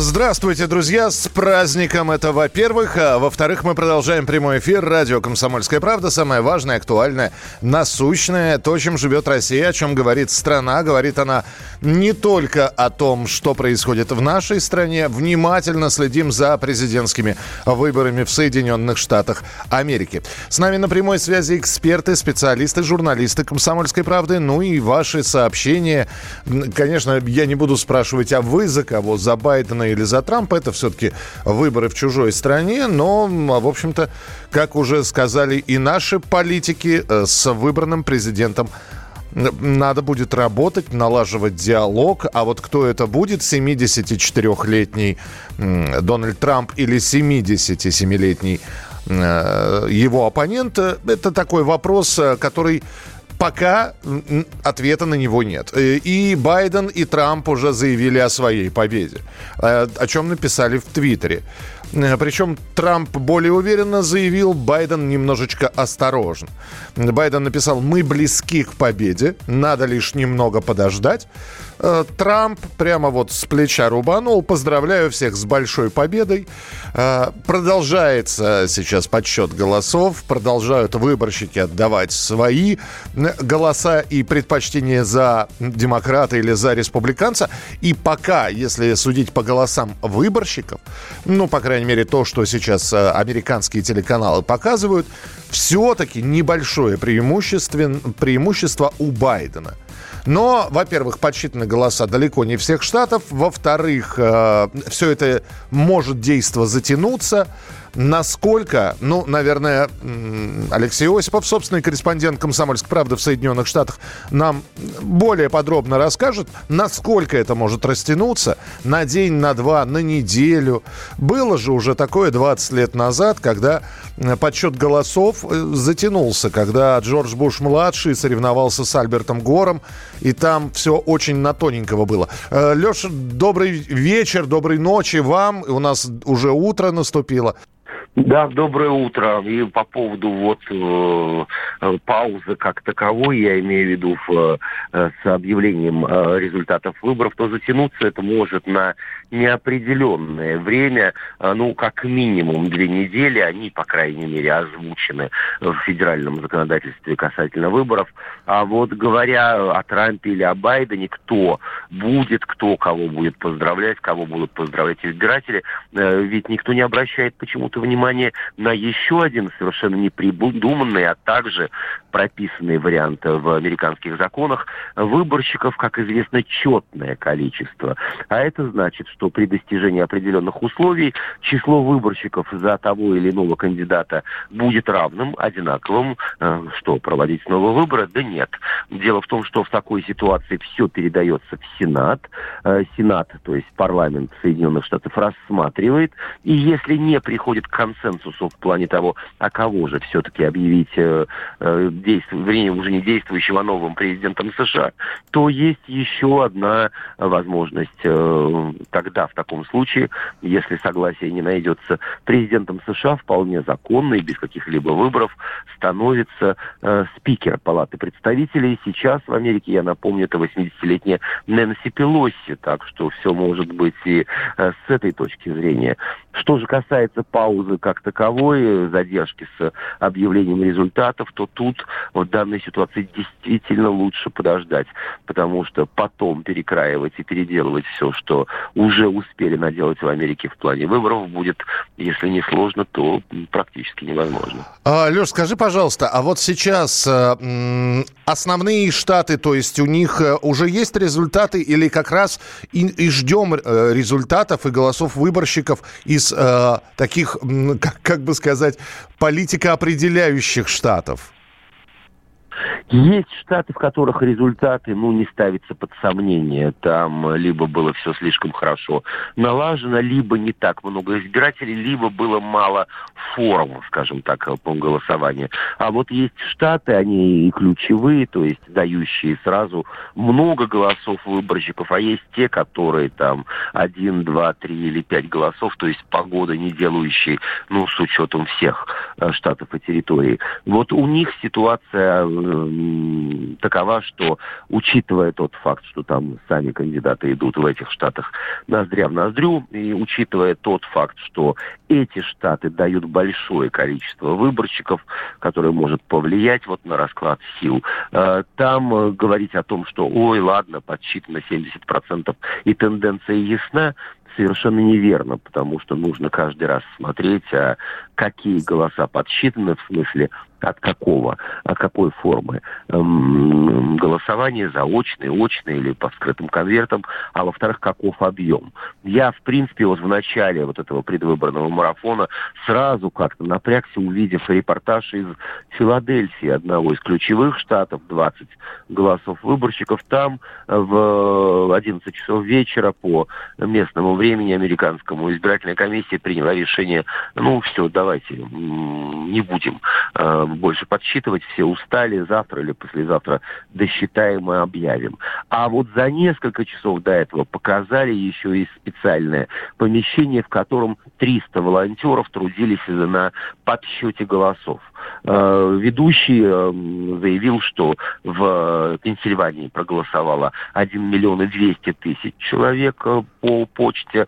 Здравствуйте, друзья! С праздником это во-первых. А во-вторых, мы продолжаем прямой эфир. Радио «Комсомольская правда». Самое важное, актуальное, насущное. То, чем живет Россия, о чем говорит страна. Говорит она не только о том, что происходит в нашей стране. Внимательно следим за президентскими выборами в Соединенных Штатах Америки. С нами на прямой связи эксперты, специалисты, журналисты «Комсомольской правды». Ну и ваши сообщения. Конечно, я не буду спрашивать, а вы за кого? За Байдена или за Трампа. Это все-таки выборы в чужой стране. Но, в общем-то, как уже сказали и наши политики, э, с выбранным президентом надо будет работать, налаживать диалог. А вот кто это будет, 74-летний Дональд Трамп или 77-летний э, его оппонент, э, это такой вопрос, который пока ответа на него нет. Э, и Байден, и Трамп уже заявили о своей победе, э, о чем написали в Твиттере. Э, Причем Трамп более уверенно заявил, Байден немножечко осторожно. Байден написал, мы близки к победе, надо лишь немного подождать. Э, Трамп прямо вот с плеча рубанул. Поздравляю всех с большой победой. Э, продолжается сейчас подсчет голосов. Продолжают выборщики отдавать свои голоса и предпочтения за демократа или за республиканца. И пока, если судить по голосам выборщиков, ну, по крайней мере, то, что сейчас э, американские телеканалы показывают, все-таки небольшое преимущество, преимущество у Байдена – но, во-первых, подсчитаны голоса далеко не всех штатов. Во-вторых, э, все это может действо затянуться. Насколько, ну, наверное, Алексей Осипов, собственный корреспондент «Комсомольской правды» в Соединенных Штатах, нам более подробно расскажет, насколько это может растянуться на день, на два, на неделю. Было же уже такое 20 лет назад, когда э, подсчет голосов э, затянулся, когда Джордж Буш-младший соревновался с Альбертом Гором, и там все очень на тоненького было. Э, Леша, добрый вечер, доброй ночи вам. У нас уже утро наступило. Да, доброе утро. И по поводу вот э, э, паузы как таковой, я имею в виду в, э, с объявлением э, результатов выборов, то затянуться это может на неопределенное время, э, ну, как минимум две недели, они, по крайней мере, озвучены в федеральном законодательстве касательно выборов. А вот говоря о Трампе или о Байдене, кто будет, кто кого будет поздравлять, кого будут поздравлять избиратели, э, ведь никто не обращает почему-то внимания внимание на еще один совершенно непридуманный, а также прописанный вариант в американских законах. Выборщиков, как известно, четное количество. А это значит, что при достижении определенных условий число выборщиков за того или иного кандидата будет равным, одинаковым. Э, что, проводить снова выборы? Да нет. Дело в том, что в такой ситуации все передается в Сенат. Э, Сенат, то есть парламент Соединенных Штатов, рассматривает. И если не приходит к консенсусу в плане того, а кого же все-таки объявить э, э, вернее, уже не действующим, а новым президентом США, то есть еще одна возможность. Э, тогда, в таком случае, если согласие не найдется, президентом США вполне законно и без каких-либо выборов становится э, спикер Палаты представителей. Сейчас в Америке, я напомню, это 80-летняя Нэнси Пелоси, так что все может быть и э, с этой точки зрения. Что же касается паузы как таковой, задержки с объявлением результатов, то тут в данной ситуации действительно лучше подождать, потому что потом перекраивать и переделывать все, что уже успели наделать в Америке в плане выборов, будет, если не сложно, то практически невозможно. А, Леш, скажи, пожалуйста, а вот сейчас э, основные штаты, то есть у них э, уже есть результаты или как раз и, и ждем э, результатов и голосов выборщиков из э, таких, как, как бы сказать, политикоопределяющих штатов? Есть штаты, в которых результаты, ну, не ставятся под сомнение. Там либо было все слишком хорошо налажено, либо не так много избирателей, либо было мало форм, скажем так, по голосованию. А вот есть штаты, они и ключевые, то есть дающие сразу много голосов выборщиков, а есть те, которые там один, два, три или пять голосов, то есть погода не делающие, ну, с учетом всех э, штатов и территорий. Вот у них ситуация э, такова, что учитывая тот факт, что там сами кандидаты идут в этих штатах ноздря в ноздрю, и учитывая тот факт, что эти штаты дают большое количество выборщиков, которое может повлиять вот на расклад сил, э, там говорить о том, что ой, ладно, подсчитано 70% и тенденция ясна, совершенно неверно, потому что нужно каждый раз смотреть, а какие голоса подсчитаны, в смысле от какого, от какой формы эм, голосование, заочное, очное или по скрытым конвертам, а во-вторых, каков объем. Я, в принципе, вот в начале вот этого предвыборного марафона сразу как-то напрягся, увидев репортаж из Филадельфии, одного из ключевых штатов, 20 голосов выборщиков. Там в 11 часов вечера по местному времени американскому избирательная комиссия приняла решение, ну все, давай давайте не будем э, больше подсчитывать, все устали, завтра или послезавтра досчитаем и объявим. А вот за несколько часов до этого показали еще и специальное помещение, в котором 300 волонтеров трудились на подсчете голосов. Э, ведущий э, заявил, что в Пенсильвании проголосовало 1 миллион и 200 тысяч человек э, по почте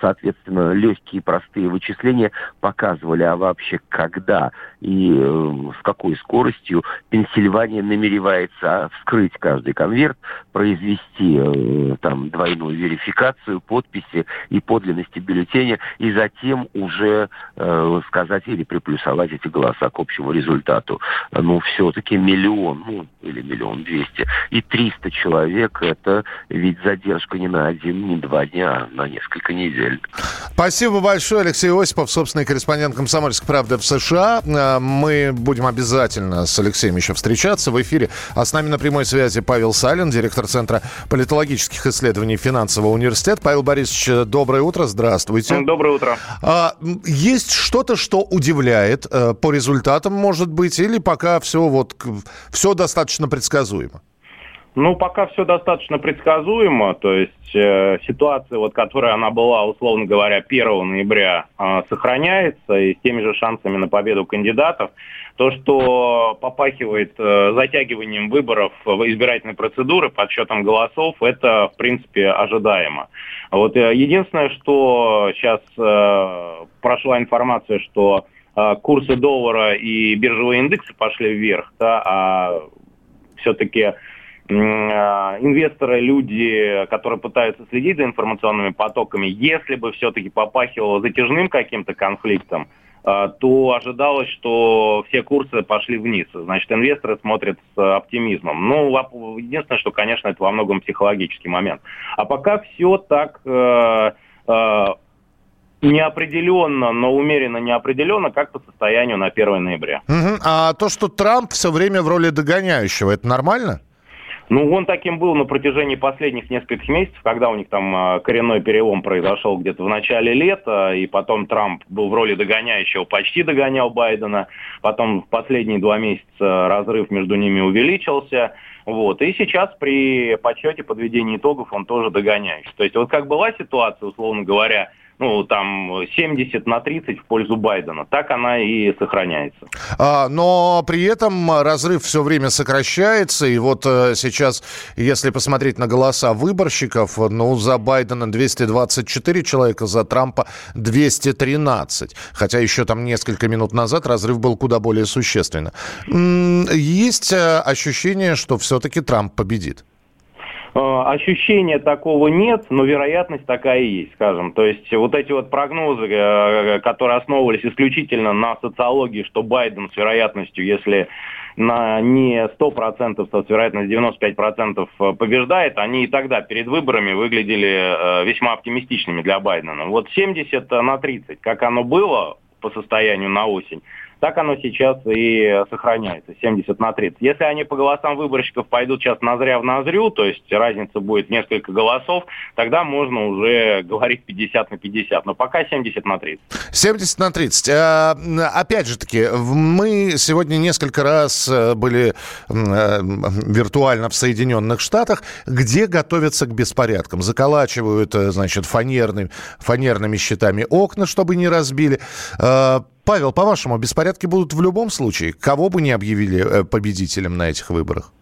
соответственно, легкие простые вычисления показывали, а вообще когда и э, с какой скоростью Пенсильвания намеревается вскрыть каждый конверт, произвести э, там двойную верификацию подписи и подлинности бюллетеня, и затем уже э, сказать или приплюсовать эти голоса к общему результату. Ну, все-таки миллион, ну, или миллион двести, и триста человек, это ведь задержка не на один, не два дня, а на несколько недель. Спасибо большое, Алексей Осипов, собственный корреспондент «Комсомольской правды» в США. Э, мы будем обязательно с Алексеем еще встречаться в эфире. А с нами на прямой связи Павел Салин, директор Центра политологических исследований Финансового университета. Павел Борисович, доброе утро, здравствуйте. Доброе утро. А, есть что-то, что удивляет э, по результатам, может быть, или пока все, вот, все достаточно предсказуемо? Ну, пока все достаточно предсказуемо, то есть э, ситуация, вот, которая она была, условно говоря, 1 ноября, э, сохраняется, и с теми же шансами на победу кандидатов. То, что попахивает э, затягиванием выборов в избирательной процедуры, подсчетом голосов, это, в принципе, ожидаемо. Вот э, единственное, что сейчас э, прошла информация, что э, курсы доллара и биржевые индексы пошли вверх, да, а все-таки инвесторы, люди, которые пытаются следить за информационными потоками, если бы все-таки попахивало затяжным каким-то конфликтом, а, то ожидалось, что все курсы пошли вниз. Значит, инвесторы смотрят с оптимизмом. Ну, единственное, что, конечно, это во многом психологический момент. А пока все так э, э, неопределенно, но умеренно неопределенно, как по состоянию на 1 ноября. Угу. А то, что Трамп все время в роли догоняющего, это нормально? Ну, он таким был на протяжении последних нескольких месяцев, когда у них там а, коренной перелом произошел где-то в начале лета, и потом Трамп был в роли догоняющего, почти догонял Байдена, потом в последние два месяца разрыв между ними увеличился, вот. И сейчас при подсчете подведения итогов он тоже догоняющий. То есть вот как была ситуация, условно говоря, ну, там, 70 на 30 в пользу Байдена. Так она и сохраняется. А, но при этом разрыв все время сокращается. И вот э, сейчас, если посмотреть на голоса выборщиков, ну, за Байдена 224 человека, за Трампа 213. Хотя еще там несколько минут назад разрыв был куда более существенно. Есть э, ощущение, что все-таки Трамп победит? Э, ощущения такого нет, но вероятность такая и есть, скажем. То есть вот эти вот прогнозы, э, которые основывались исключительно на социологии, что Байден с вероятностью, если на не 100%, а с вероятностью 95% э, побеждает, они и тогда перед выборами выглядели весьма оптимистичными для Байдена. Вот 70 на 30, как оно было по состоянию на осень, Так оно сейчас и сохраняется, 70 на 30. Если они по голосам выборщиков пойдут сейчас назря в назрю, то есть разница будет несколько голосов, тогда можно уже говорить 50 на 50. Но пока 70 на 30. 70 на 30. А, опять же таки, мы сегодня несколько раз э, были э, виртуально в Соединенных Штатах, где готовятся к беспорядкам. Заколачивают, э, значит, фанерными, фанерными щитами окна, чтобы не разбили. Павел, по-вашему, беспорядки будут в любом случае? Кого бы не объявили победителем на этих выборах?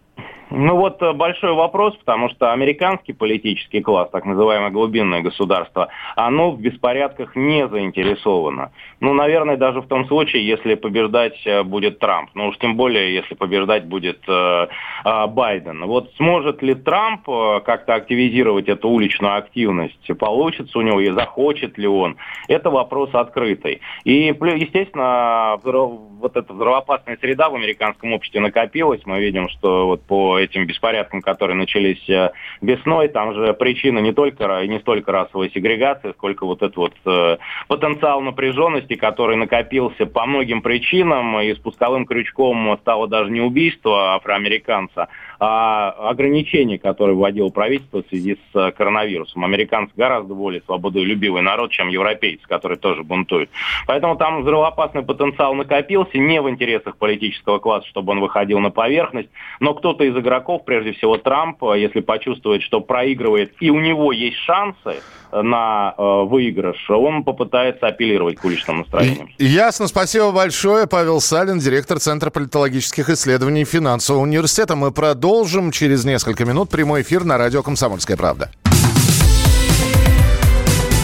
Ну вот э, большой вопрос, потому что американский политический класс, так называемое глубинное государство, оно в беспорядках не заинтересовано. Ну, наверное, даже в том случае, если побеждать э, будет Трамп. Ну уж тем более, если побеждать будет э, э, Байден. Вот сможет ли Трамп э, как-то активизировать эту уличную активность? Получится у него и захочет ли он? Это вопрос открытый. И, естественно, вот эта взрывоопасная среда в американском обществе накопилась. Мы видим, что вот по этим беспорядкам, которые начались э, весной. Там же причина не только не столько расовой сегрегации, сколько вот этот вот э, потенциал напряженности, который накопился по многим причинам, и спусковым крючком стало даже не убийство афроамериканца, а ограничения, которые вводило правительство в связи с э, коронавирусом. Американцы гораздо более свободолюбивый народ, чем европейцы, которые тоже бунтуют. Поэтому там взрывоопасный потенциал накопился, не в интересах политического класса, чтобы он выходил на поверхность, но кто-то из игроков, прежде всего Трамп, э, если почувствует, что проигрывает и у него есть шансы на э, выигрыш, он попытается апеллировать к уличным настроениям. Ясно. Спасибо большое. Павел Салин, директор Центра политологических исследований финансового университета. Мы продолжим через несколько минут прямой эфир на радио «Комсомольская правда».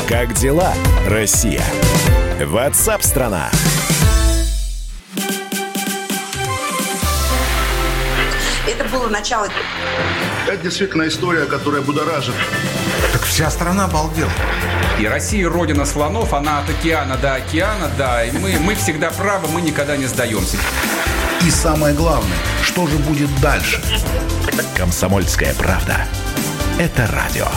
Как дела, Россия? Ватсап-страна! страна было начало. Это действительно история, которая будоражит. Вся страна обалдела. И Россия родина слонов, она от океана до океана, да. И мы, мы всегда правы, мы никогда не сдаемся. И самое главное, что же будет дальше? Комсомольская правда. Это радио.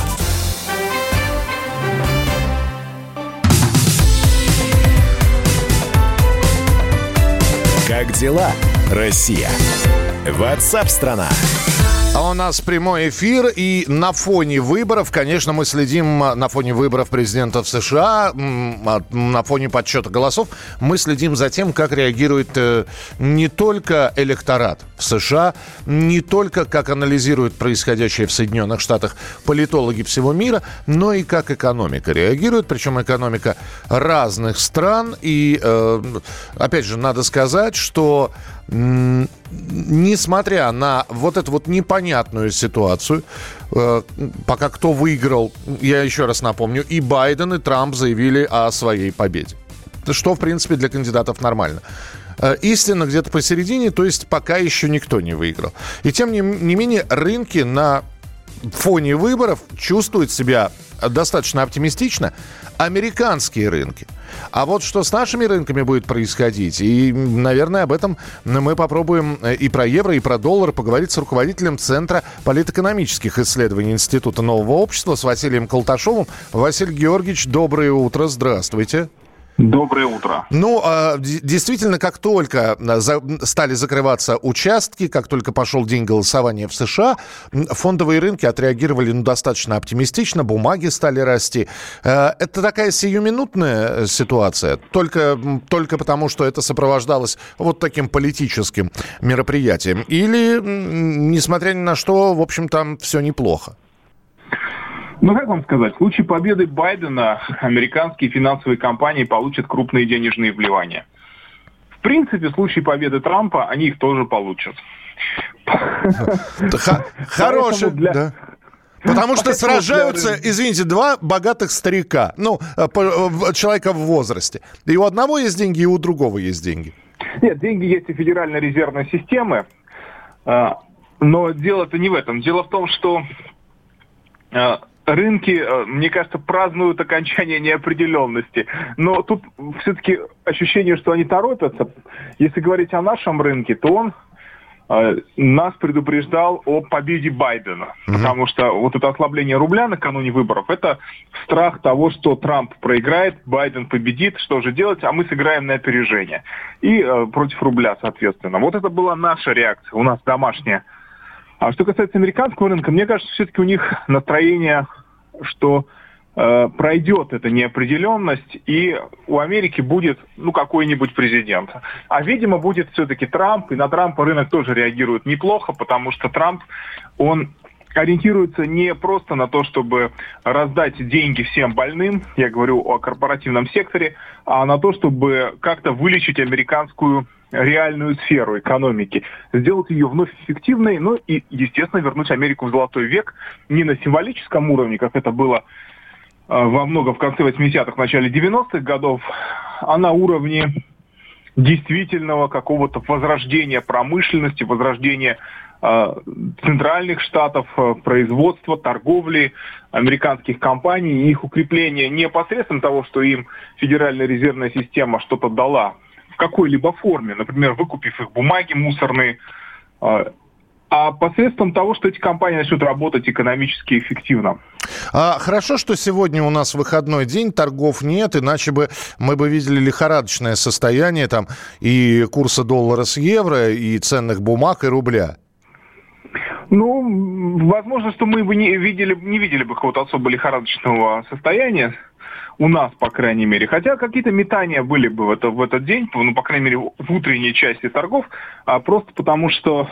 Как дела, Россия? Ватсап-страна! А у нас прямой эфир, и на фоне выборов, конечно, мы следим на фоне выборов президента в США, на фоне подсчета голосов, мы следим за тем, как реагирует э, не только электорат в США, не только как анализируют происходящее в Соединенных Штатах политологи всего мира, но и как экономика реагирует, причем экономика разных стран. И, э, опять же, надо сказать, что несмотря на вот эту вот непонятную ситуацию, э, пока кто выиграл, я еще раз напомню, и Байден, и Трамп заявили о своей победе. Что, в принципе, для кандидатов нормально. Э, истина где-то посередине, то есть пока еще никто не выиграл. И тем не, не менее, рынки на фоне выборов чувствуют себя достаточно оптимистично. Американские рынки – а вот что с нашими рынками будет происходить, и, наверное, об этом мы попробуем э, и про евро, и про доллар поговорить с руководителем Центра политэкономических исследований Института нового общества с Василием Колташовым. Василий Георгиевич, доброе утро, здравствуйте. Доброе утро. Ну, а, действительно, как только а, стали закрываться участки, как только пошел день голосования в США, фондовые рынки отреагировали ну, достаточно оптимистично, бумаги стали расти. А, это такая сиюминутная ситуация, только, только потому, что это сопровождалось вот таким политическим мероприятием. Или, несмотря ни на что, в общем, там все неплохо. Ну, как вам сказать, в случае победы Байдена американские финансовые компании получат крупные денежные вливания. В принципе, в случае победы Трампа они их тоже получат. Хороший, да. Потому что сражаются, извините, два богатых старика, ну, э, э, человека в возрасте. И у одного есть деньги, и у другого есть деньги. Нет, деньги есть у Федеральной резервной системы, э, но дело-то не в этом. Дело в том, что рынки, э, мне кажется, празднуют окончание неопределенности. Но тут все-таки ощущение, что они торопятся. Если говорить о нашем рынке, то он э, нас предупреждал о победе Байдена. Мгм. Потому что вот это ослабление рубля накануне выборов, это страх того, что Трамп проиграет, Байден победит, что же делать, а мы сыграем на опережение. И э, против рубля, соответственно. Вот это была наша реакция, у нас домашняя. А что касается американского рынка, мне кажется, все-таки у них настроение, что э, пройдет эта неопределенность, и у Америки будет, ну, какой-нибудь президент. А, видимо, будет все-таки Трамп, и на Трампа рынок тоже реагирует неплохо, потому что Трамп, он ориентируется не просто на то, чтобы раздать деньги всем больным, я говорю о корпоративном секторе, а на то, чтобы как-то вылечить американскую реальную сферу экономики, сделать ее вновь эффективной, ну и, естественно, вернуть Америку в золотой век не на символическом уровне, как это было э, во много в конце 80-х, начале 90-х годов, а на уровне действительного какого-то возрождения промышленности, возрождения э, центральных штатов, э, производства, торговли американских компаний и их укрепления не посредством того, что им Федеральная резервная система что-то дала какой-либо форме, например, выкупив их бумаги мусорные, э, а посредством того, что эти компании начнут работать экономически эффективно. А, хорошо, что сегодня у нас выходной день, торгов нет, иначе бы мы бы видели лихорадочное состояние там и курса доллара с евро, и ценных бумаг, и рубля. Ну, возможно, что мы бы не видели, не видели бы какого-то особо лихорадочного состояния у нас, по крайней мере. Хотя какие-то метания были бы в, это, в этот день, ну, по крайней мере, в утренней части торгов, а просто потому что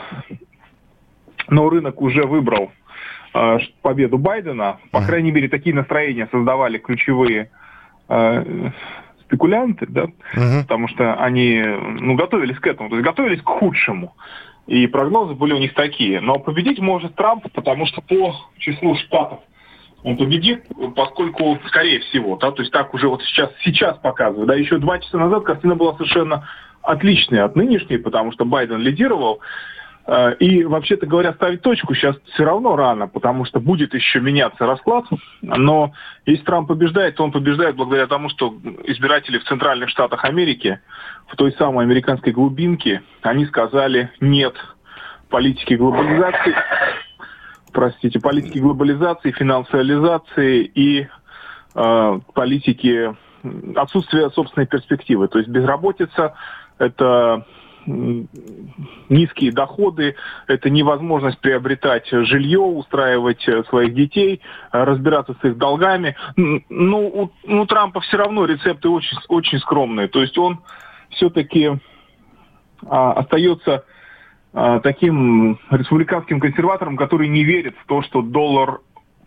но рынок уже выбрал э, победу Байдена. По крайней мере, такие настроения создавали ключевые э, спекулянты, да, Мгм. потому что они ну, готовились к этому, то есть готовились к худшему. И прогнозы были у них такие. Но победить может Трамп, потому что по числу штатов он победит, поскольку, скорее всего, да, то есть так уже вот сейчас, сейчас показывают. Да, еще два часа назад картина была совершенно отличная от нынешней, потому что Байден лидировал. Э, И, вообще-то говоря, ставить точку сейчас все равно рано, потому что будет еще меняться расклад. Но если Трамп побеждает, то он побеждает благодаря тому, что избиратели в центральных штатах Америки, в той самой американской глубинке, они сказали «нет» политике глобализации, простите, политике глобализации, финансиализации и э, политике м, отсутствия собственной перспективы. То есть безработица – это низкие доходы, это невозможность приобретать жилье, устраивать э, своих детей, э, разбираться с их долгами. Ну, у, ну, Трампа все равно рецепты очень, очень скромные. То есть он все-таки а, остается таким республиканским консерватором, который не верит в то, что доллар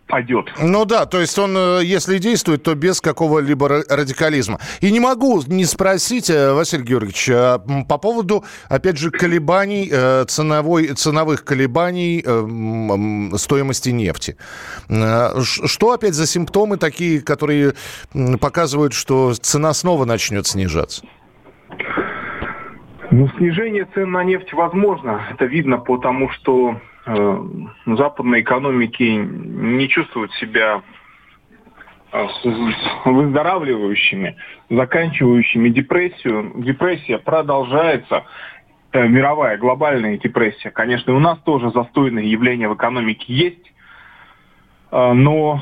падет. Ну да, то есть он, э, если действует, то без какого-либо ра- радикализма. И не могу не спросить, э, Василий Георгиевич, по поводу, опять же, колебаний, э, ценовой, ценовых колебаний э, стоимости нефти. Э, Что опять за симптомы такие, которые показывают, что цена снова начнет снижаться? Ну, снижение цен на нефть возможно. Это видно по тому, что э, западные экономики не чувствуют себя э, выздоравливающими, заканчивающими депрессию. Депрессия продолжается, э, мировая глобальная депрессия. Конечно, у нас тоже застойные явления в экономике есть, э, но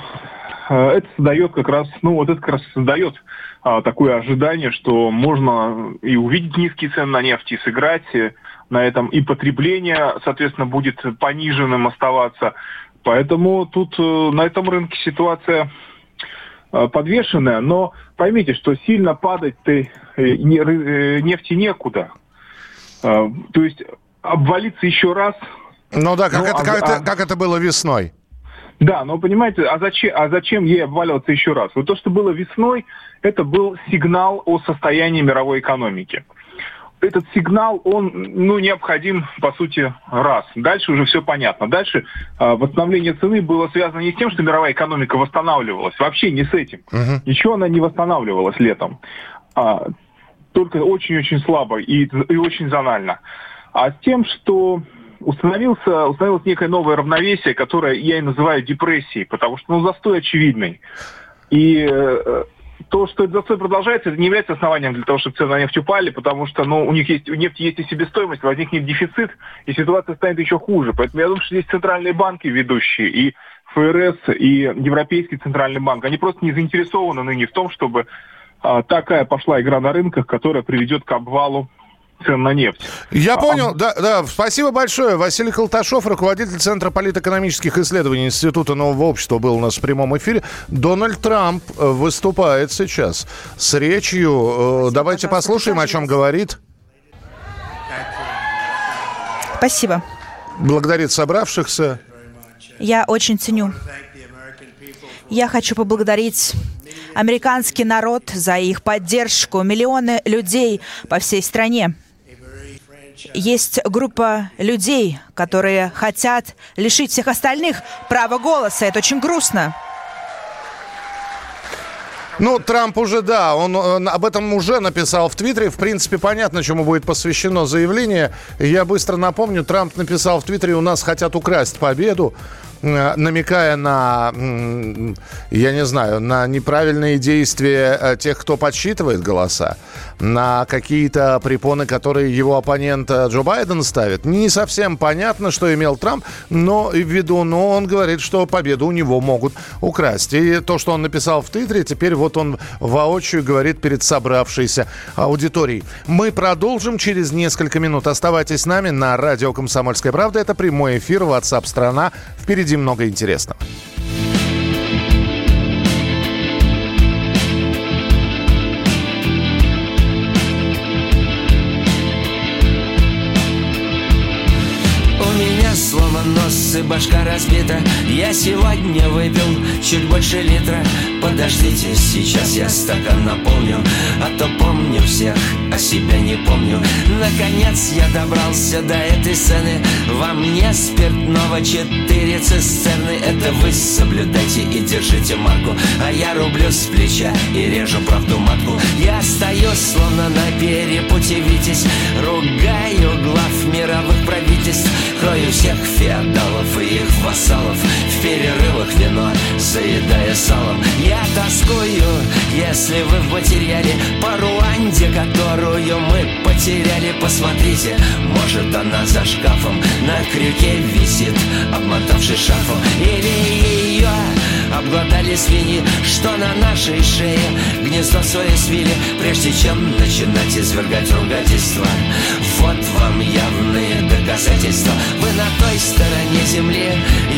э, это создает как раз, ну вот это как раз создает такое ожидание, что можно и увидеть низкие цены на нефть, и сыграть э, на этом, и потребление, соответственно, будет пониженным оставаться. Поэтому тут э, на этом рынке ситуация э, подвешенная, но поймите, что сильно падать-то ры- э, нефти некуда. Э, То есть обвалиться еще раз Ну да, как, Ну, это, а- как, это, а- как это было весной. Да, но понимаете, а зачем, а зачем ей обваливаться еще раз? Вот то, что было весной, это был сигнал о состоянии мировой экономики. Этот сигнал, он ну, необходим, по сути, раз. Дальше уже все понятно. Дальше э, восстановление цены было связано не с тем, что мировая экономика восстанавливалась, вообще не с этим. Мгм. Ничего она не восстанавливалась летом. А, только очень-очень слабо и, и очень зонально. А с тем, что установился, установилось некое новое равновесие, которое я и называю депрессией, потому что ну, застой очевидный. И э, то, что этот застой продолжается, это не является основанием для того, чтобы цены на нефть упали, потому что ну, у них есть, у нефти есть и себестоимость, возникнет дефицит, и ситуация станет еще хуже. Поэтому я думаю, что здесь центральные банки ведущие, и ФРС, и Европейский центральный банк, они просто не заинтересованы ныне в том, чтобы а, такая пошла игра на рынках, которая приведет к обвалу цен на нефть. Я а, понял, да, да, спасибо большое. Василий Колташов, руководитель Центра политэкономических исследований Института нового общества, был у нас в прямом эфире. Дональд Трамп э, выступает сейчас с речью. Э, давайте послушаем, о чем говорит. Спасибо. Благодарит собравшихся. Я очень ценю. Я хочу поблагодарить американский народ за их поддержку, миллионы людей по всей стране. Есть группа людей, которые хотят лишить всех остальных права голоса. Это очень грустно. Ну, Трамп уже, да, он, он об этом уже написал в Твиттере. В принципе, понятно, чему будет посвящено заявление. Я быстро напомню, Трамп написал в Твиттере, у нас хотят украсть победу. Э, намекая на, я не знаю, на неправильные действия э, тех, кто подсчитывает голоса, на какие-то препоны, которые его оппонент э, Джо Байден ставит. Не совсем понятно, что имел Трамп, но в виду, но он говорит, что победу у него могут украсть. И то, что он написал в Твиттере, теперь вот он воочию говорит перед собравшейся аудиторией. Мы продолжим через несколько минут. Оставайтесь с нами на радио «Комсомольская правда». Это прямой эфир WhatsApp страна. Впереди Впереди много интересного. нос и башка разбита Я сегодня выпил чуть больше литра Подождите, сейчас я стакан наполню А то помню всех, а себя не помню. Наконец я добрался до этой сцены. Во мне спиртного четыре цистерны. Это вы соблюдайте и держите марку. А я рублю с плеча и режу правду матку. Я стою словно на перепуте Витязь Ругаю глав мировых правительств. Крою всех феодалов и их вассалов. В перерывах вино, заедая салом. Я тоскую, если вы в материале. По Руанде, которую мы потеряли Посмотрите, может она за шкафом На крюке висит, обмотавшись шарфом. Или ее обглодали свиньи Что на нашей шее гнездо свое свили Прежде чем начинать извергать ругательства Вот вам явные доказательства. Вы на той стороне земли,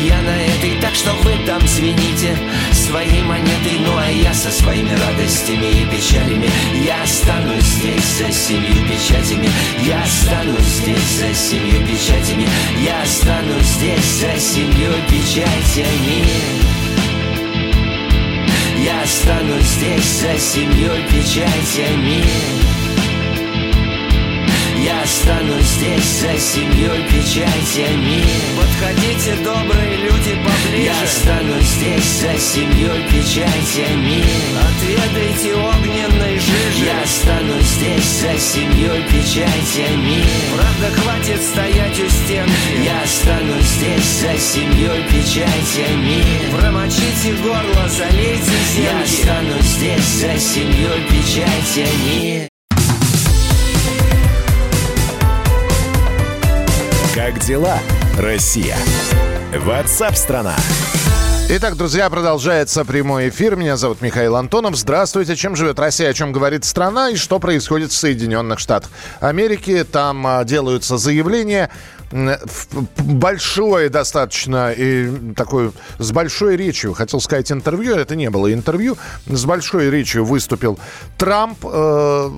я на этой Так что вы там свините своей монетой Ну а я со своими радостями и печалями. Я останусь здесь за семью печатями. Я останусь здесь за семью печатями. Я останусь здесь за семью печатями. Я останусь здесь за семьей печатями Я останусь здесь за семьей печатями. Подходите, добрые люди, поближе. Я останусь здесь за семьей печатями. Отведайте огненной жижи. Я останусь здесь за семьей печатями. Правда, хватит стоять у стенки Я останусь здесь за семьей печатями. Промочите горло, залейте зенки. Я останусь здесь за семьей печатями Как дела, Россия? Ватсап-страна! Итак, друзья, продолжается прямой эфир. Меня зовут Михаил Антонов. Здравствуйте. Чем живет Россия, о чем говорит страна и что происходит в Соединенных Штатах Америки. Там а, делаются заявления большое достаточно и такой с большой речью, хотел сказать интервью, это не было интервью, с большой речью выступил Трамп. Э,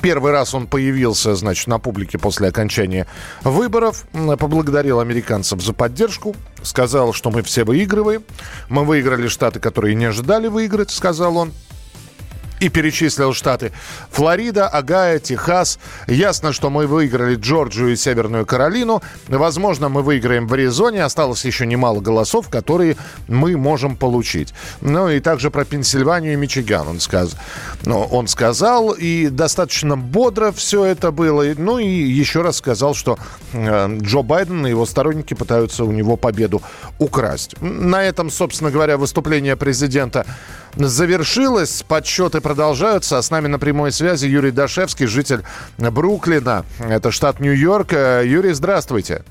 первый раз он появился, значит, на публике после окончания выборов, поблагодарил американцев за поддержку, сказал, что мы все выигрываем, мы выиграли штаты, которые не ожидали выиграть, сказал он. И перечислил штаты. Флорида, Агая, Техас. Ясно, что мы выиграли Джорджию и Северную Каролину. Возможно, мы выиграем в Аризоне. Осталось еще немало голосов, которые мы можем получить. Ну и также про Пенсильванию и Мичиган он, сказ... ну, он сказал. И достаточно бодро все это было. Ну и еще раз сказал, что э, Джо Байден и его сторонники пытаются у него победу украсть. На этом, собственно говоря, выступление президента завершилось. Подсчеты продолжаются. А с нами на прямой связи Юрий Дашевский, житель Бруклина. Это штат Нью-Йорк. Юрий, здравствуйте.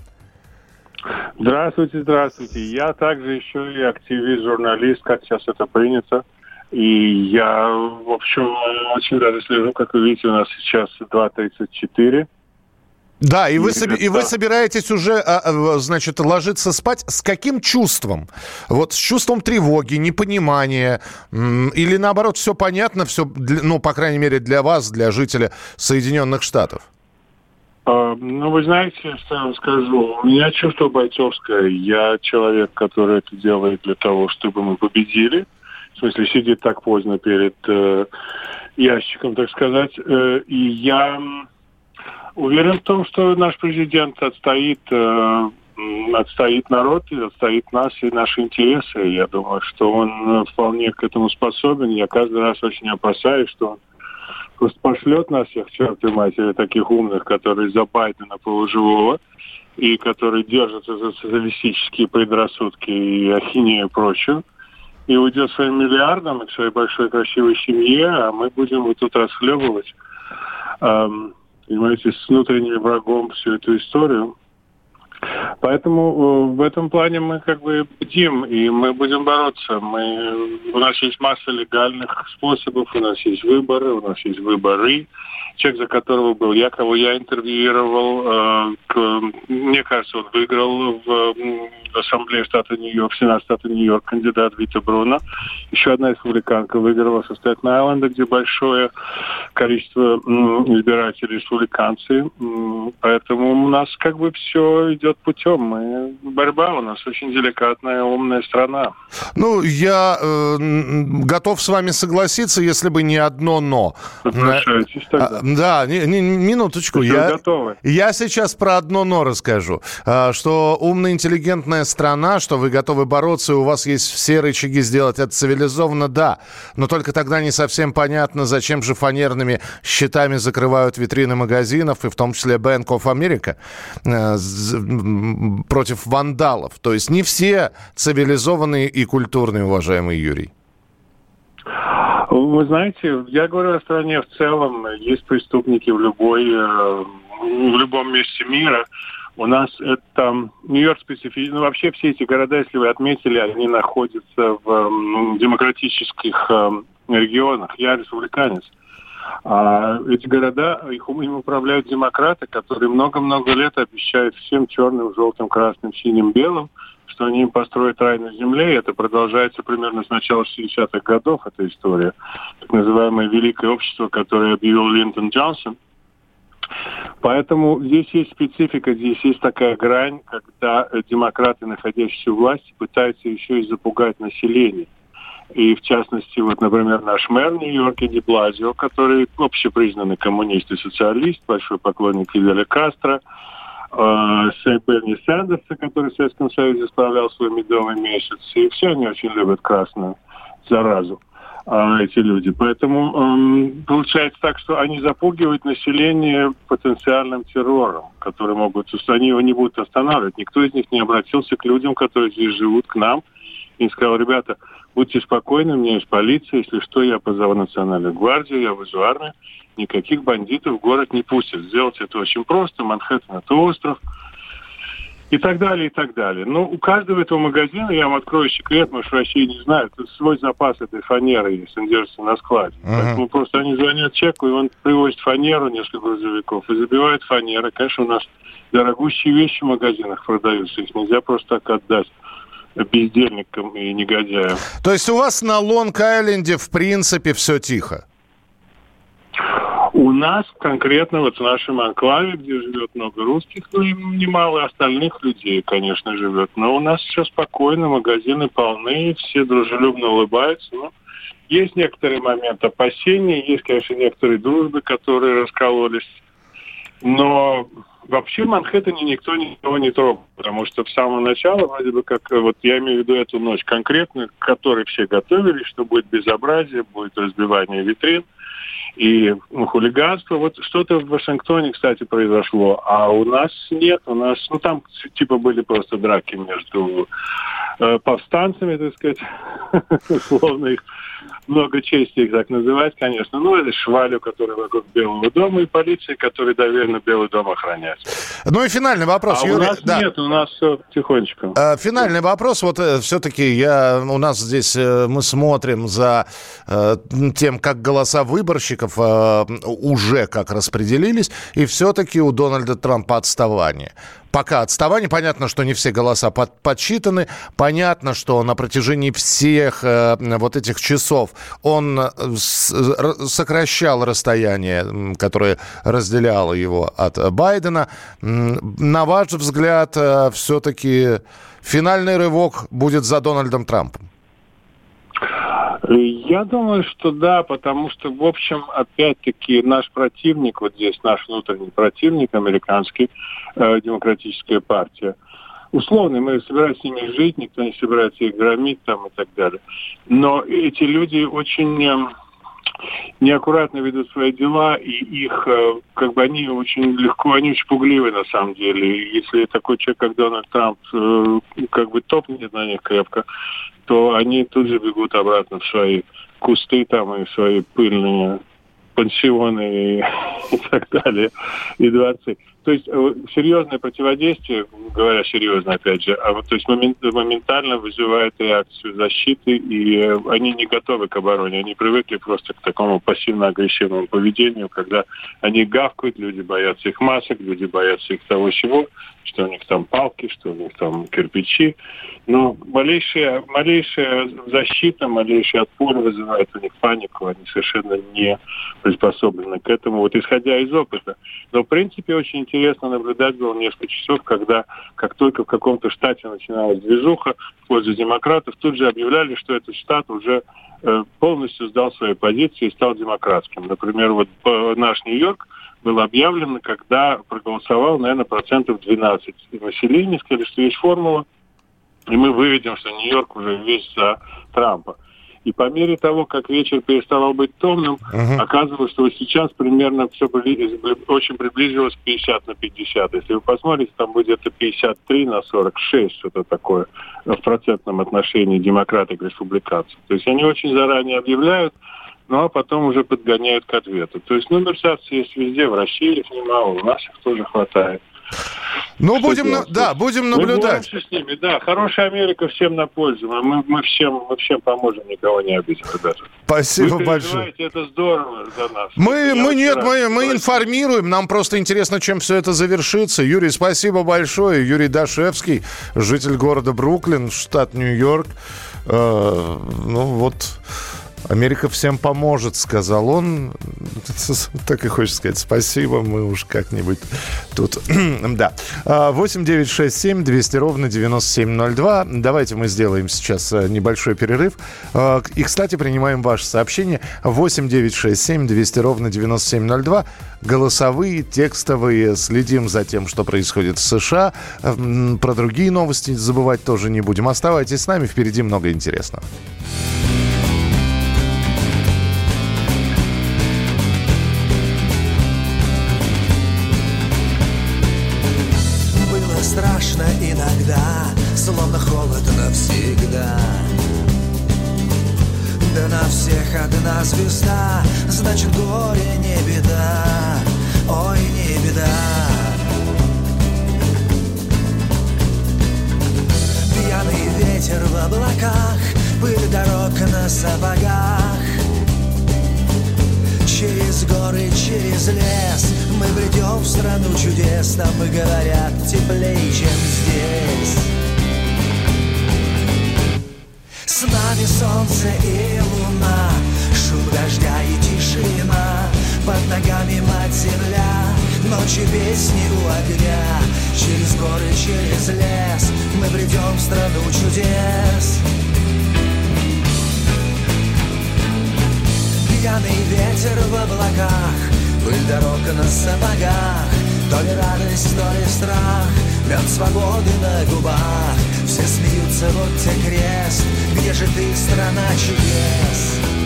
Здравствуйте, здравствуйте. Я также еще и активист, журналист, как сейчас это принято. И я, в общем, очень даже слежу, как вы видите, у нас сейчас 2.34. Да, и вы, и вы собираетесь уже, а, а, значит, ложиться спать с каким чувством? Вот с чувством тревоги, непонимания, или наоборот, все понятно, все, ну, по крайней мере, для вас, для жителя Соединенных Штатов? А, ну, вы знаете, что я вам скажу, у меня чувство бойцовское. Я человек, который это делает для того, чтобы мы победили. В смысле, сидит так поздно перед э, ящиком, так сказать. Э, и я Уверен в том, что наш президент отстоит, э, отстоит народ, и отстоит нас и наши интересы. Я думаю, что он вполне к этому способен. Я каждый раз очень опасаюсь, что он просто пошлет нас всех, черт матери, таких умных, которые за Байдена полуживого, и которые держатся за социалистические предрассудки и ахинею и прочую, и уйдет своим миллиардом и к своей большой красивой семье, а мы будем вот тут расхлебывать. Эм, понимаете, с внутренним врагом всю эту историю. Поэтому э, в этом плане мы как бы бдим, и мы будем бороться. Мы, у нас есть масса легальных способов, у нас есть выборы, у нас есть выборы. Человек, за которого был я, кого я интервьюировал, э, к, мне кажется, он выиграл в, в Ассамблее штата Нью-Йорк, Сенат штата Нью-Йорк, кандидат Вита Бруно. Еще одна республиканка выиграла со Стэтен Айленда, где большое количество избирателей республиканцы. Поэтому у нас как бы все идет путем. Мы, борьба у нас очень деликатная, умная страна. Ну, я э, готов с вами согласиться, если бы не одно «но». Соглашайтесь тогда. Да, не, не, минуточку. Я, готовы. я сейчас про одно но расскажу. А, что умная, интеллигентная страна, что вы готовы бороться, и у вас есть все рычаги сделать это цивилизованно, да. Но только тогда не совсем понятно, зачем же фанерными щитами закрывают витрины магазинов, и в том числе Bank of America, э, против вандалов. То есть не все цивилизованные и культурные, уважаемый Юрий. Вы знаете, я говорю о стране в целом. Есть преступники в любой, э, в любом месте мира. У нас это Нью-Йорк специфический. Ну, вообще все эти города, если вы отметили, они находятся в демократических э, регионах. Я республиканец. А эти города, их им управляют демократы, которые много-много лет обещают всем черным, желтым, красным, синим, белым – что они им построят рай на земле, и это продолжается примерно с начала 60-х годов, эта история. Так называемое Великое общество, которое объявил Линдон Джонсон. Поэтому здесь есть специфика, здесь есть такая грань, когда демократы, находящиеся у власти, пытаются еще и запугать население. И в частности, вот, например, наш мэр Нью-Йорка Ди Блазио, который общепризнанный коммунист и социалист, большой поклонник Фиделя Кастро, э, Берни Сандерса, который в Советском Союзе справлял свой медовый месяц. И все они очень любят красную заразу а, эти люди. Поэтому эм, получается так, что они запугивают население потенциальным террором, который могут, они его не будут останавливать. Никто из них не обратился к людям, которые здесь живут, к нам, и сказал, ребята, будьте спокойны, у меня есть полиция, если что, я позову национальную гвардию, я вызову армию никаких бандитов в город не пустят. Сделать это очень просто. Манхэттен – это остров. И так далее, и так далее. Но у каждого этого магазина, я вам открою секрет, может, в России не знают, свой запас этой фанеры есть, он держится на складе. Uh-huh. Поэтому просто они звонят чеку, и он привозит фанеру, несколько грузовиков, и забивает фанеры. Конечно, у нас дорогущие вещи в магазинах продаются, их нельзя просто так отдать бездельникам и негодяям. То есть у вас на Лонг-Айленде в принципе все тихо? У нас конкретно вот в нашем анклаве, где живет много русских, ну и немало остальных людей, конечно, живет. Но у нас все спокойно, магазины полны, все дружелюбно улыбаются. Ну, Есть некоторые моменты опасений, есть, конечно, некоторые дружбы, которые раскололись. Но вообще в Манхэттене никто никого не трогал, потому что с самого начала, вроде бы как, вот я имею в виду эту ночь конкретно, к которой все готовились, что будет безобразие, будет разбивание витрин и ну, хулиганство. Вот что-то в Вашингтоне, кстати, произошло, а у нас нет. У нас, ну там типа были просто драки между э, повстанцами, так сказать, условно их много чести их так называть, конечно. Ну, это швалю, который вокруг Белого дома, и полиции, который доверенно Белый дом охраняет. Ну и финальный вопрос, а Юрий. у нас да. нет, у нас все тихонечко. А, финальный вопрос. Вот э, все-таки я, у нас здесь э, мы смотрим за э, тем, как голоса выборщиков уже как распределились, и все-таки у Дональда Трампа отставание пока отставание. Понятно, что не все голоса под, подсчитаны. Понятно, что на протяжении всех э, вот этих часов он э, с, сокращал расстояние, которое разделяло его от Байдена. На ваш взгляд, э, все-таки финальный рывок будет за Дональдом Трампом? Я думаю, что да, потому что, в общем, опять-таки, наш противник, вот здесь наш внутренний противник, американский, э, демократическая партия, условно, мы собираемся с ними жить, никто не собирается их громить там и так далее. Но эти люди очень э, неаккуратно ведут свои дела, и их, э, как бы они очень легко, они очень пугливы на самом деле. Если такой человек, как Дональд Трамп, как бы топнет на них крепко, то они тут же бегут обратно в свои кусты там и свои пыльные пансионы и, и так далее, и дворцы. То есть э, серьезное противодействие, говоря серьезно, опять же, а вот, то есть моментально вызывает реакцию защиты, и э, они не готовы к обороне, они привыкли просто к такому пассивно-агрессивному поведению, когда они гавкают, люди боятся их масок, люди боятся их того чего, что у них там палки, что у них там кирпичи. Но малейшая, малейшая защита, малейший отпор вызывает у них панику, они совершенно не приспособлены к этому, вот исходя из опыта. Но, в принципе, очень интересно наблюдать было несколько часов, когда, как только в каком-то штате начиналась движуха в пользу демократов, тут же объявляли, что этот штат уже э, полностью сдал свои позиции и стал демократским. Например, вот наш Нью-Йорк было объявлено, когда проголосовал, наверное, процентов 12 населения, сказали, что есть формула, и мы выведем, что Нью-Йорк уже весь за Трампа. И по мере того, как вечер переставал быть томным, uh-huh. оказывалось, что вот сейчас примерно все очень приблизилось 50 на 50. Если вы посмотрите, там будет где-то 53 на 46, что-то такое в процентном отношении демократы к республиканцам. То есть они очень заранее объявляют, ну а потом уже подгоняют к ответу. То есть, ну, есть везде, в России их немало, у нас их тоже хватает. Ну, будем, на, да, будем наблюдать. Мы с ними, да. Хорошая Америка всем на пользу. Мы, мы, всем, мы всем поможем, никого не обидим, ребята. Спасибо Вы большое. это здорово за нас. Мы, мы нет, мы, мы информируем. Нам просто интересно, чем все это завершится. Юрий, спасибо большое. Юрий Дашевский, житель города Бруклин, штат Нью-Йорк. Э, ну, вот... Америка всем поможет, сказал он. Так и хочется сказать спасибо, мы уж как-нибудь тут... да. 8 9 6 7 200 ровно 9702. Давайте мы сделаем сейчас э, небольшой перерыв. А, и, кстати, принимаем ваше сообщение. 8 9 6 7 200 ровно 9702. Голосовые, текстовые. Следим за тем, что происходит в США. Про другие новости забывать тоже не будем. Оставайтесь с нами, впереди много интересного. Навсегда. Да на всех одна звезда, значит горе не беда. Ой, не беда. Пьяный ветер в облаках, пыль дорог на сапогах. Через горы, через лес Мы бредем в страну чудес. Там, говорят, теплее, чем здесь нами солнце и луна, шум дождя и тишина, под ногами мать земля, ночи песни у огня, через горы, через лес мы бредем в страну чудес. Песчаный ветер в облаках Пыль дорог на сапогах. То ли радость, то ли страх Мед свободы на губах Все смеются, вот те крест Где же ты, страна чудес?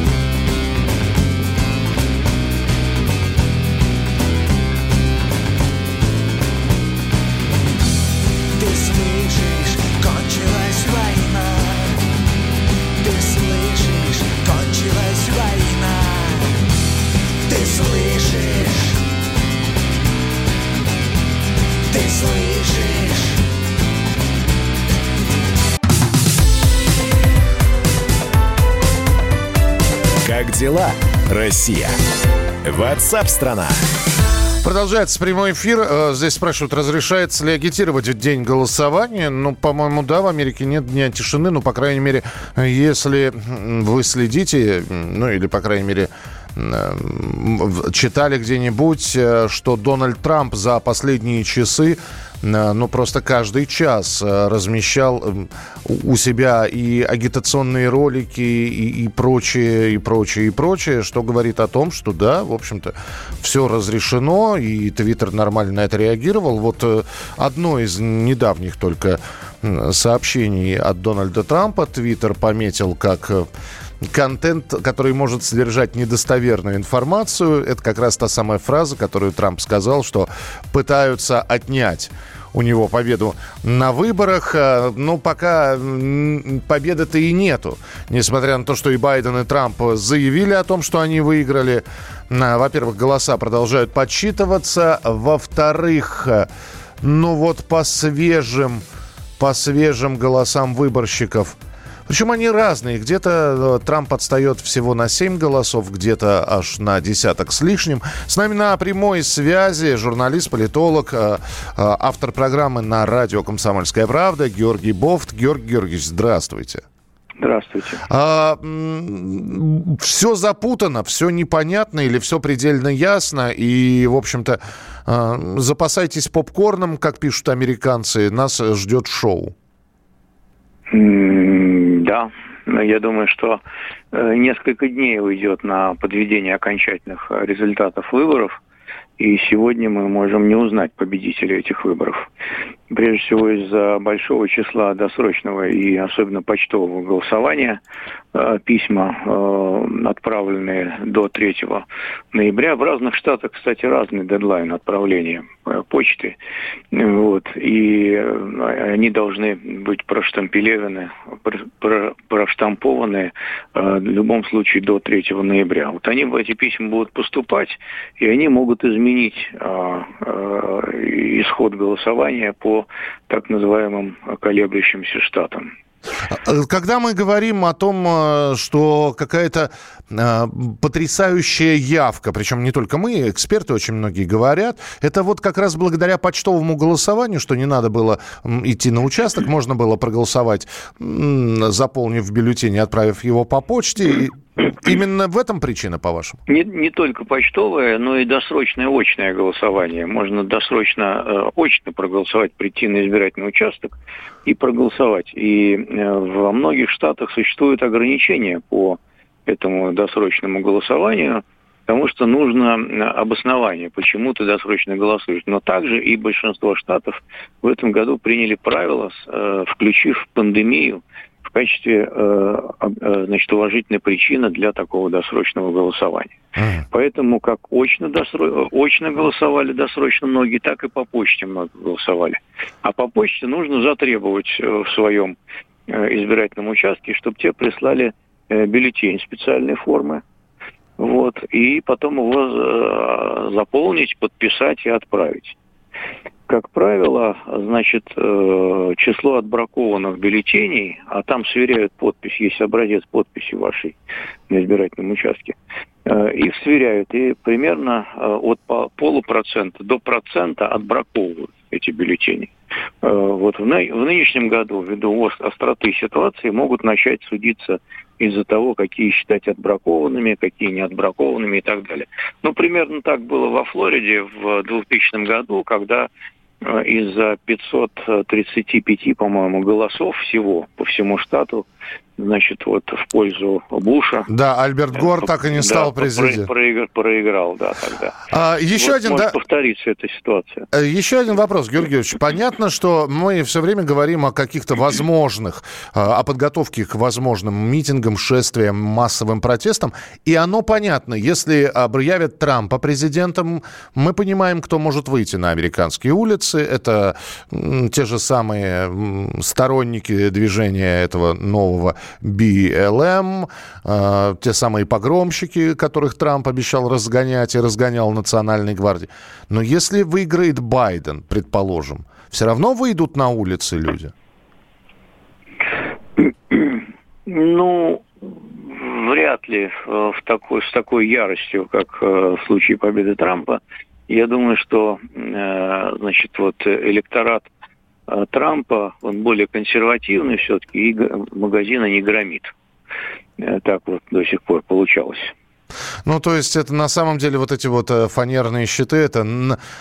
Дела, Россия? Ватсап-страна! Продолжается прямой эфир. Э, Здесь спрашивают, разрешается ли агитировать в день голосования. Ну, по-моему, да, в Америке нет дня тишины. Ну, по крайней мере, если вы следите, ну, или, по крайней мере, читали где-нибудь, э, что Дональд Трамп за последние часы ну, просто каждый час э, размещал м, у себя и агитационные ролики, и, и прочее, и прочее, и прочее, что говорит о том, что да, в общем-то, все разрешено, и Твиттер нормально на это реагировал. Вот э, одно из недавних только сообщений от Дональда Трампа Твиттер пометил как э, контент, который может содержать недостоверную информацию. Это как раз та самая фраза, которую Трамп сказал, что пытаются отнять у него победу на выборах. Э, Но пока м, победы-то и нету. Несмотря на то, что и Байден, и Трамп заявили о том, что они выиграли. На- Во-первых, голоса продолжают подсчитываться. Во-вторых, э, ну вот по свежим, по свежим голосам выборщиков – причем они разные. Где-то э, Трамп отстает всего на 7 голосов, где-то аж на десяток с лишним. С нами на прямой связи журналист, политолог, э, э, автор программы на радио «Комсомольская правда» Георгий Бофт. Георгий Георгиевич, здравствуйте. Здравствуйте. все запутано, все непонятно или все предельно ясно. И, в общем-то, запасайтесь попкорном, как пишут американцы. Нас ждет шоу. Да, я думаю, что э, несколько дней уйдет на подведение окончательных э, результатов выборов, и сегодня мы можем не узнать победителя этих выборов. Прежде всего из-за большого числа досрочного и особенно почтового голосования э, письма, э, отправленные до 3 ноября. В разных штатах, кстати, разный дедлайн отправления э, почты. Вот. И они должны быть проштампелированы, пр- пр- проштампованы в любом случае до 3 ноября. Вот они в эти письма будут поступать, и они могут изменить исход голосования по так называемым колеблющимся штатам. Э, Когда мы говорим о том, э, что какая-то э, потрясающая явка, причем не только мы, эксперты очень многие говорят, это вот как раз благодаря почтовому голосованию, что не надо было идти на участок, можно было проголосовать, заполнив бюллетень отправив его по почте. Именно в этом причина, по-вашему? Не, не только почтовое, но и досрочное очное голосование. Можно досрочно э, очно проголосовать, прийти на избирательный участок и проголосовать. И э, во многих штатах существуют ограничения по этому досрочному голосованию, потому что нужно э, обоснование, почему ты досрочно голосуешь. Но также и большинство штатов в этом году приняли правила, э, включив пандемию в качестве э, э, значит, уважительной причины для такого досрочного голосования. Поэтому как очно, досро- очно голосовали досрочно многие, так и по почте много голосовали. А по почте нужно затребовать э, в своем избирательном участке, чтобы те прислали бюллетень специальной формы, вот, и потом его заполнить, подписать и отправить. Как правило, значит, э, число отбракованных бюллетеней, а там сверяют подпись, есть образец подписи вашей на избирательном участке, э, их сверяют, и примерно э, от по- полупроцента до процента отбраковывают эти бюллетени. Вот в, ны- в нынешнем году, ввиду ос- остроты ситуации, могут начать судиться из-за того, какие считать отбракованными, какие не отбракованными и так далее. Ну, примерно так было во Флориде в 2000 году, когда э, из-за 535, по-моему, голосов всего по всему штату значит, вот в пользу Буша. Да, Альберт Гор так и не стал да, президентом. Проиграл, проиграл, да, тогда. А, еще вот один, может да. повториться эта ситуация. Э, Еще один вопрос, Георгий Георгиевич. Понятно, что мы все время говорим о каких-то возможных, э, о подготовке к возможным митингам, шествиям, массовым протестам. И оно понятно. Если объявят Трампа президентом, мы понимаем, кто может выйти на американские улицы. Это те же самые сторонники движения этого нового BLM, э, те самые погромщики, которых Трамп обещал разгонять и разгонял Национальной гвардии. Но если выиграет Байден, предположим, все равно выйдут на улицы люди? Ну, вряд ли э, в такой, с такой яростью, как э, в случае победы Трампа. Я думаю, что э, значит, вот электорат Трампа, он более консервативный все-таки, и магазина не громит. Э, Так вот до сих пор получалось. Ну, то есть это на самом деле вот эти вот э, фанерные щиты, это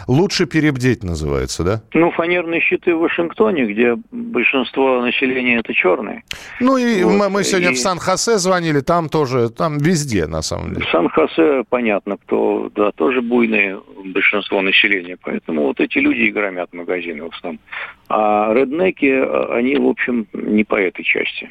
лучше перебдеть называется, да? Ну, фанерные щиты в Вашингтоне, где большинство населения это черные. Ну и Вот, мы, мы сегодня и- в Сан-Хосе звонили, там тоже, там везде на самом деле. В Сан-Хосе понятно, кто, да, тоже буйное большинство населения, поэтому вот эти люди и громят магазины в основном. А реднеки, а, они, в общем, не по этой части.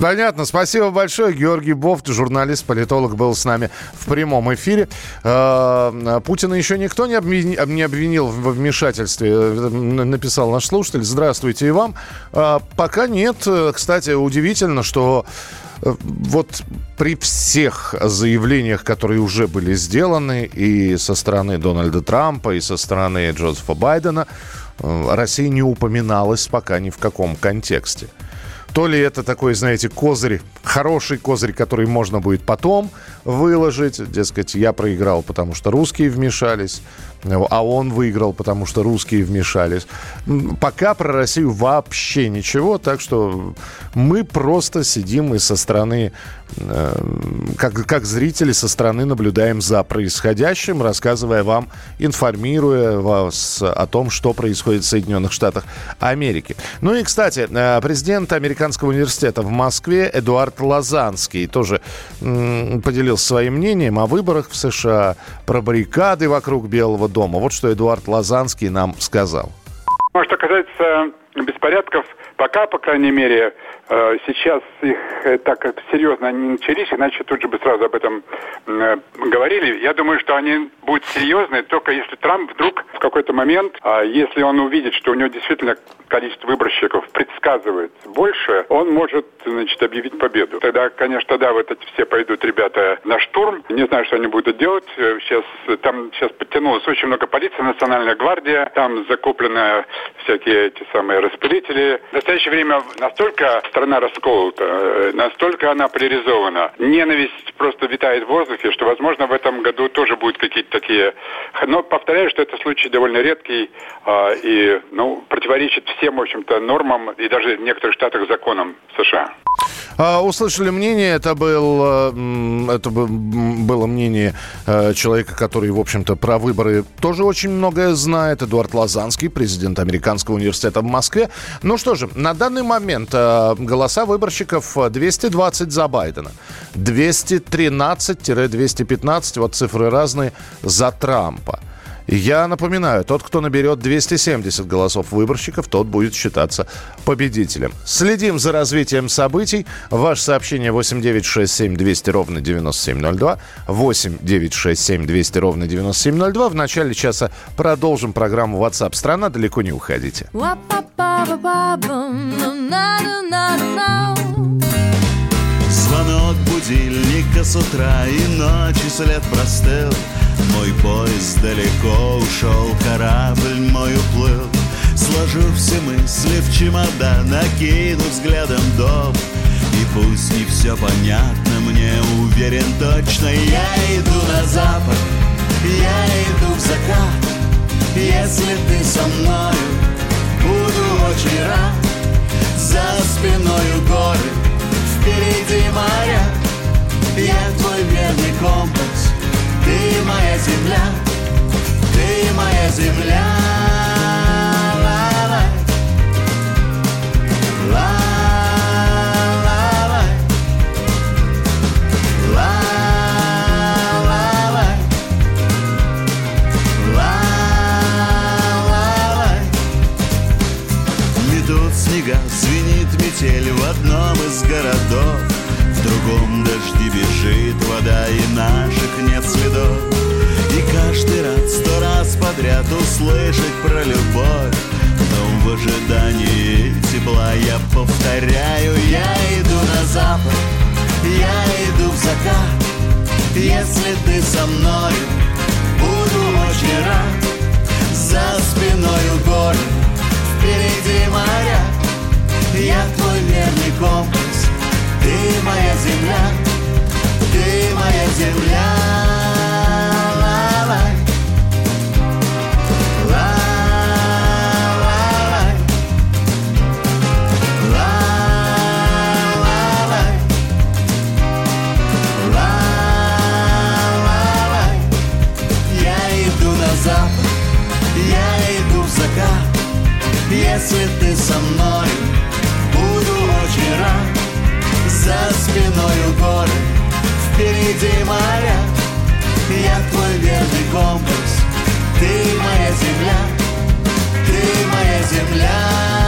Понятно. Спасибо большое. Георгий Бофт, журналист, политолог, был с нами в прямом эфире. Э, Путина еще никто не обвини- не обвинил в вмешательстве, э, написал наш слушатель. Здравствуйте и вам. Э, Пока нет. Э, Кстати, удивительно, что э, вот при всех заявлениях, которые уже были сделаны и со стороны Дональда Трампа, и со стороны Джозефа Байдена, э, Россия не упоминалась пока ни в каком контексте. То ли это такой, знаете, козырь, хороший козырь, который можно будет потом выложить. Дескать, я проиграл, потому что русские вмешались, а он выиграл, потому что русские вмешались. Пока про Россию вообще ничего, так что мы просто сидим и со стороны, э, как, как зрители со стороны наблюдаем за происходящим, рассказывая вам, информируя вас о том, что происходит в Соединенных Штатах Америки. Ну и, кстати, э, президент Американского университета в Москве Эдуард Лазанский тоже поделился своим мнением о выборах в США, про баррикады вокруг Белого дома. Вот что Эдуард Лазанский нам сказал. Ну, что касается беспорядков, пока, по крайней мере, э, сейчас их э, так серьезно не начались, иначе тут же бы сразу об этом э, говорили. Я думаю, что они будут серьезные, только если Трамп вдруг в какой-то момент, а если он увидит, что у него действительно количество выборщиков предсказывает больше, он может, значит, объявить победу. Тогда, конечно, да, вот эти все пойдут ребята на штурм. Не знаю, что они будут делать. Сейчас там сейчас подтянулось очень много полиции, национальная гвардия, там закуплены всякие эти самые распылители. Настоящее время настолько страна расколота, э, настолько она поляризована. Ненависть просто витает в воздухе, что, возможно, в этом году тоже будут какие-то такие... Но повторяю, что это случай довольно редкий а, и, ну, противоречит всем, в общем-то, нормам и даже в некоторых штатах законам США. А, Услышали мнение, это, был, э, это было мнение э, человека, который, в общем-то, про выборы тоже очень многое знает, Эдуард Лазанский, президент Американского университета в Москве. Ну что же, на данный момент э, голоса выборщиков э, 220 за Байдена, 213-215, вот цифры разные, за Трампа. Я напоминаю, тот, кто наберет 270 голосов выборщиков, тот будет считаться победителем. Следим за развитием событий. Ваше сообщение 8967 200 ровно 9702. 8967 200 ровно 9702. В начале часа продолжим программу WhatsApp страна. Далеко не уходите. Звонок будильника с утра и ночи след простыл. Мой поезд далеко ушел, корабль мой уплыл. Сложу все мысли в чемодан, накину взглядом дом. И пусть не все понятно, мне уверен точно. Я иду на запад, я иду в закат. Если ты со мною, буду очень рад За спиною горы, впереди моря. Я твой верный компас, ты моя земля Ты моя земля метель в одном из городов. В другом дожди бежит вода и наших нет следов. И каждый раз, сто раз подряд услышать про любовь. Но в ожидании тепла я повторяю Я иду на запад, я иду в закат. Если ты со мной, буду очень рад. За спиною горы, впереди земля Ла-лай. Ла-лай. Ла-лай. Ла-лай. Я иду на я иду в закат Если ты со мной, буду очень рад За спиною горы, впереди моря. Я твой верный компас, ты моя земля. Ты моя земля